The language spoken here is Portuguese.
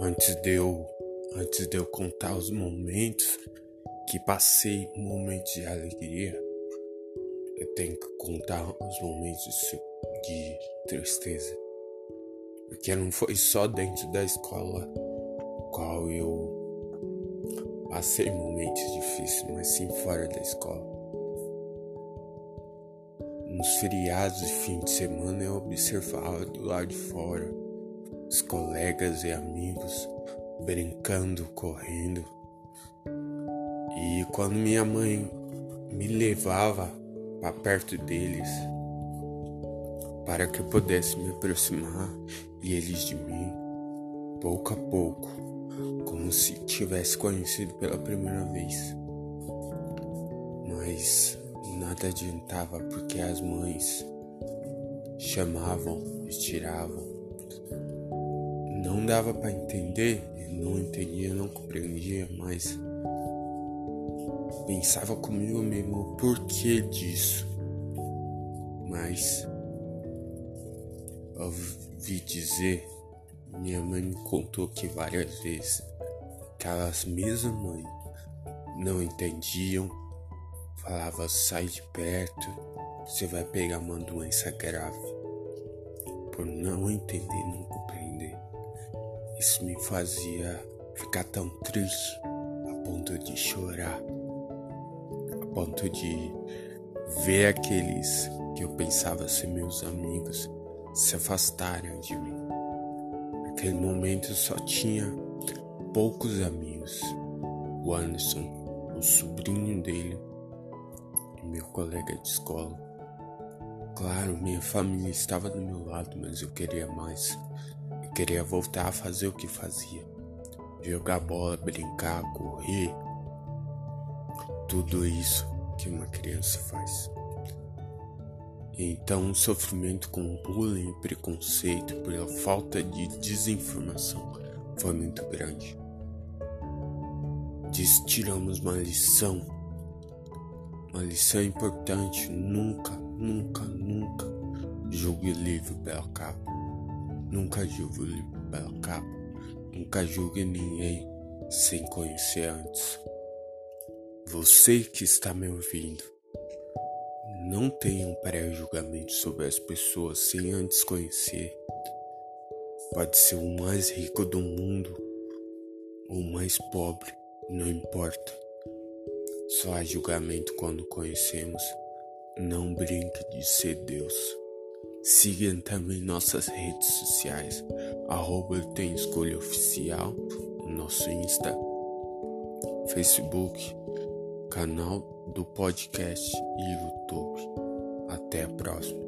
Antes de eu, antes de eu contar os momentos que passei, momentos de alegria, eu tenho que contar os momentos de tristeza. Porque não foi só dentro da escola qual eu passei momentos difíceis, mas sim fora da escola. Nos feriados de fim de semana eu observava do lado de fora os colegas e amigos brincando, correndo. E quando minha mãe me levava para perto deles, para que eu pudesse me aproximar e eles de mim, pouco a pouco, como se tivesse conhecido pela primeira vez. Mas nada adiantava porque as mães chamavam e tiravam. Não dava para entender, não entendia, não compreendia, mas pensava comigo mesmo o porquê disso. Mas ouvi dizer, minha mãe me contou que várias vezes aquelas mesmas mães não entendiam Falava, sai de perto, você vai pegar uma doença grave. Por não entender, não. Isso me fazia ficar tão triste a ponto de chorar, a ponto de ver aqueles que eu pensava ser meus amigos se afastarem de mim. Naquele momento eu só tinha poucos amigos. O Anderson, o sobrinho dele, meu colega de escola. Claro, minha família estava do meu lado, mas eu queria mais. Queria voltar a fazer o que fazia: jogar bola, brincar, correr. Tudo isso que uma criança faz. Então, o sofrimento com bullying e preconceito pela falta de desinformação foi muito grande. Disso tiramos uma lição uma lição importante: nunca, nunca, nunca julgue livro pela capa. Nunca julgue o livro pela capa. Nunca julgue ninguém sem conhecer antes. Você que está me ouvindo, não tenha um pré-julgamento sobre as pessoas sem antes conhecer. Pode ser o mais rico do mundo ou o mais pobre, não importa. Só há julgamento quando conhecemos. Não brinque de ser Deus. Siga também nossas redes sociais. Arroba tem escolha oficial. Nosso Insta, Facebook, canal do podcast e YouTube. Até a próxima.